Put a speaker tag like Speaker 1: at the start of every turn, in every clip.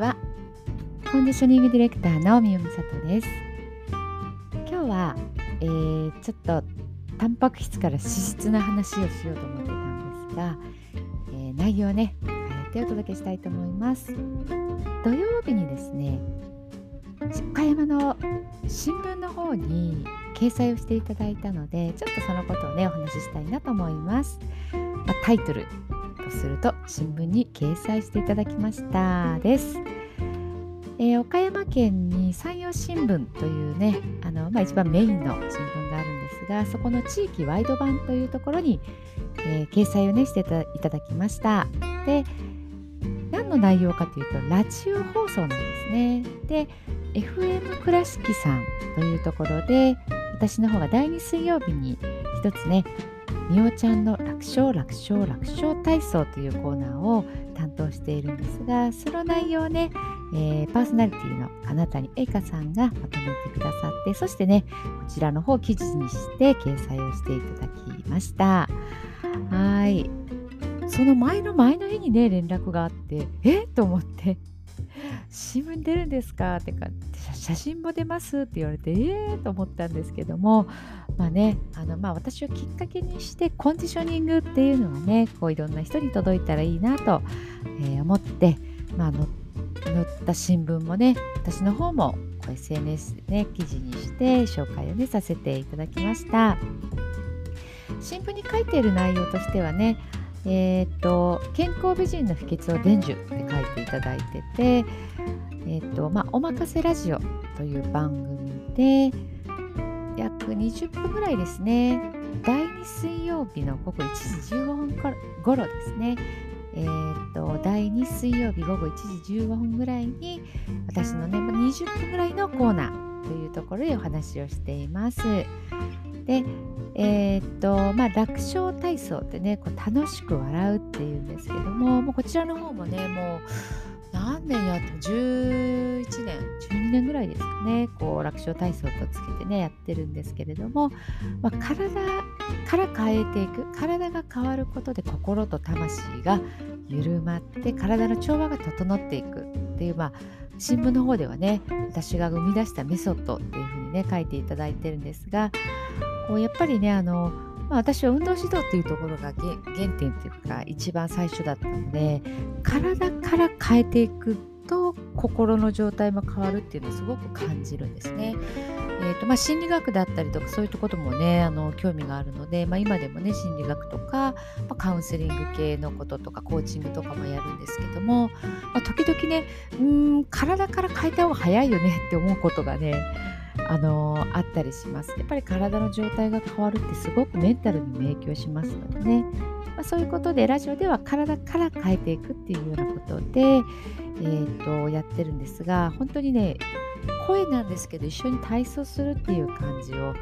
Speaker 1: ちはコンディショニングディレクターの三美里です。今日は、えー、ちょっとタンパク質から脂質の話をしようと思ってたんですが、えー、内容をね変えてお届けしたいと思います。土曜日にですね岡山の新聞の方に掲載をしていただいたのでちょっとそのことをねお話ししたいなと思います、まあ、タイトルとすると新聞に掲載していただきましたです、えー、岡山県に山陽新聞というねあの、まあ、一番メインの新聞があるんですがそこの地域ワイド版というところに、えー、掲載をねしていただきました。で何の内容かというとラジオ放送なんですね。で FM 倉敷さんというところで私の方が第2水曜日に一つねみおちゃんの楽勝楽勝楽勝体操というコーナーを担当しているんですがその内容をね、えー、パーソナリティの金谷栄香さんがまとめてくださってそしてねこちらの方記事にして掲載をしていただきました。はい。その前の前の日にね連絡があってえっ？と思って。新聞出るんですか？ってか写真も出ますって言われてええー、と思ったんですけども。まあねあのまあ私をきっかけにしてコンディショニングっていうのがねこういろんな人に届いたらいいなと、えー、思って、まあ、載っ載った新聞もね私の方も SNS でね記事にして紹介をねさせていただきました。新聞に書いている内容としてはねえーと、健康美人の秘訣を伝授って書いていただいてて、えーとまあ、おまかせラジオという番組で約20分ぐらいですね第2水曜日の午後1時15分頃ですねえーと、第2水曜日午後1時15分ぐらいに私のね20分ぐらいのコーナーというところでお話をしています。で、えー、とまあ、楽勝体操ってねこう楽しく笑うっていうんですけどももうこちらの方もねもう何年やっても11年年ぐらいですかねこう楽勝体操とつけてねやってるんですけれども、まあ、体から変えていく体が変わることで心と魂が緩まって体の調和が整っていくっていうまあ新聞の方ではね私が生み出したメソッドっていうふうにね書いていただいてるんですがこうやっぱりねあの、まあ、私は運動指導っていうところが原点っていうか一番最初だったので体から変えていくと心の状態も変わるっていうのをすごく感じるんですね。えーとまあ、心理学だったりとかそういうところもねあの興味があるので、まあ、今でもね心理学とか、まあ、カウンセリング系のこととかコーチングとかもやるんですけども、まあ、時々ねうん体から変えた方が早いよねって思うことがねあの、あったりします。やっぱり体の状態が変わるってすごくメンタルにも影響しますのでね、まあ、そういうことでラジオでは体から変えていくっていうようなことで、えーと、やってるんですが本当にね声なんですけど一緒に体操するっていう感じを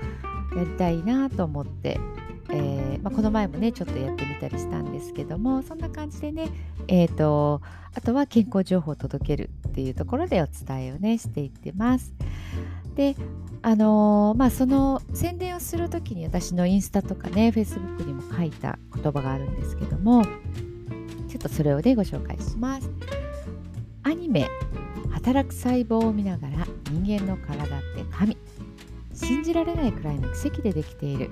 Speaker 1: やりたいなと思って、えー、まあ、この前もねちょっとやってみたりしたんですけどもそんな感じでね、えーとあとは健康情報を届けるっていうところでお伝えをねしていってます。であのー、まあその宣伝をする時に私のインスタとかねフェイスブックにも書いた言葉があるんですけどもちょっとそれをねご紹介しますアニメ「働く細胞を見ながら人間の体って神」信じられないくらいの奇跡でできている。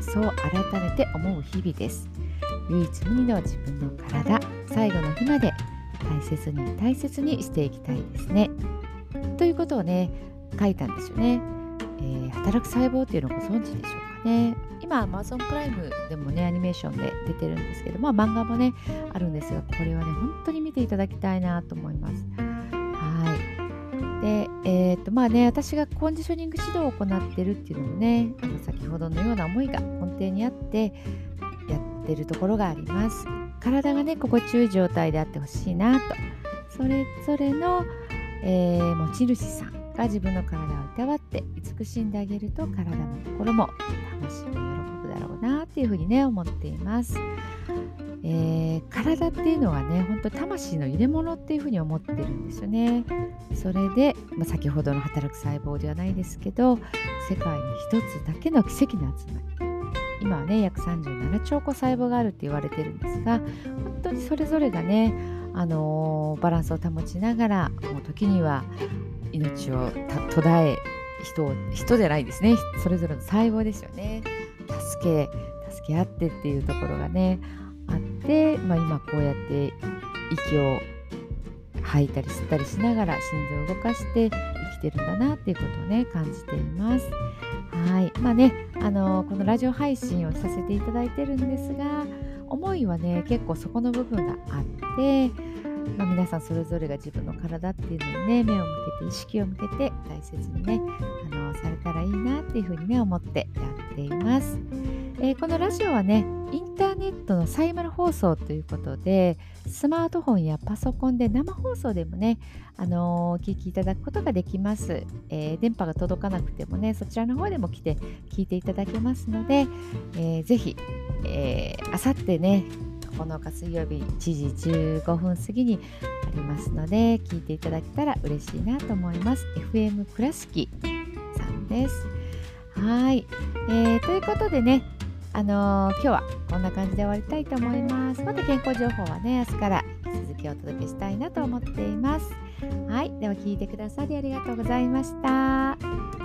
Speaker 1: そう改めて思う日々です。唯一無二の自分の体最後の日まで大切に大切にしていきたいですね。ということをね書いたんですよね。えー、働く細胞っていうのをご存知でしょうか？ね。今、Amazon プライムでもね、アニメーションで出てるんですけど、まあ漫画もね、あるんですが、これはね、本当に見ていただきたいなと思います。はい。で、えっ、ー、と、まあね、私がコンディショニング指導を行ってるっていうのもね、先ほどのような思いが根底にあって、やってるところがあります。体がね、心地よい状態であってほしいなと。それぞれの、えー、持ち主さんが自分の体をいたわって慈しんであげると体も心も魂も喜ぶだろうなっていうふうにね思っています。えー、体っていうのはね本当魂の入れ物っていうふうに思ってるんですよね。それで、まあ、先ほどの働く細胞ではないですけど世界に一つだけの奇跡の集まり今はね約37兆個細胞があるって言われてるんですが本当にそれぞれがねあのバランスを保ちながらもう時には命を途絶え人を人じゃないですね。それぞれの細胞ですよね。助け助け合ってっていうところがねあって、まあ、今こうやって息を吐いたり吸ったりしながら心臓を動かして生きてるんだなっていうことをね感じています。はい。まあねあのこのラジオ配信をさせていただいてるんですが思いはね結構そこの部分があって、まあ、皆さんそれぞれが自分の体っていうのにね目を向けて意識を向けて大切にねあのされたらいいなっていうふうにね思ってやっています。えー、このラジオはねインターネットのサイマル放送ということでスマートフォンやパソコンで生放送でもね、あのー、お聞きいただくことができます、えー、電波が届かなくてもねそちらの方でも来て聞いていただけますので、えー、ぜひ、あさってね9日水曜日1時15分過ぎにありますので聞いていただけたら嬉しいなと思います FM 倉敷さんですはい、えー、ということでねあのー、今日はこんな感じで終わりたいと思います。また健康情報はね、明日から引き続きお届けしたいなと思っています。はい、では聞いてくださりありがとうございました。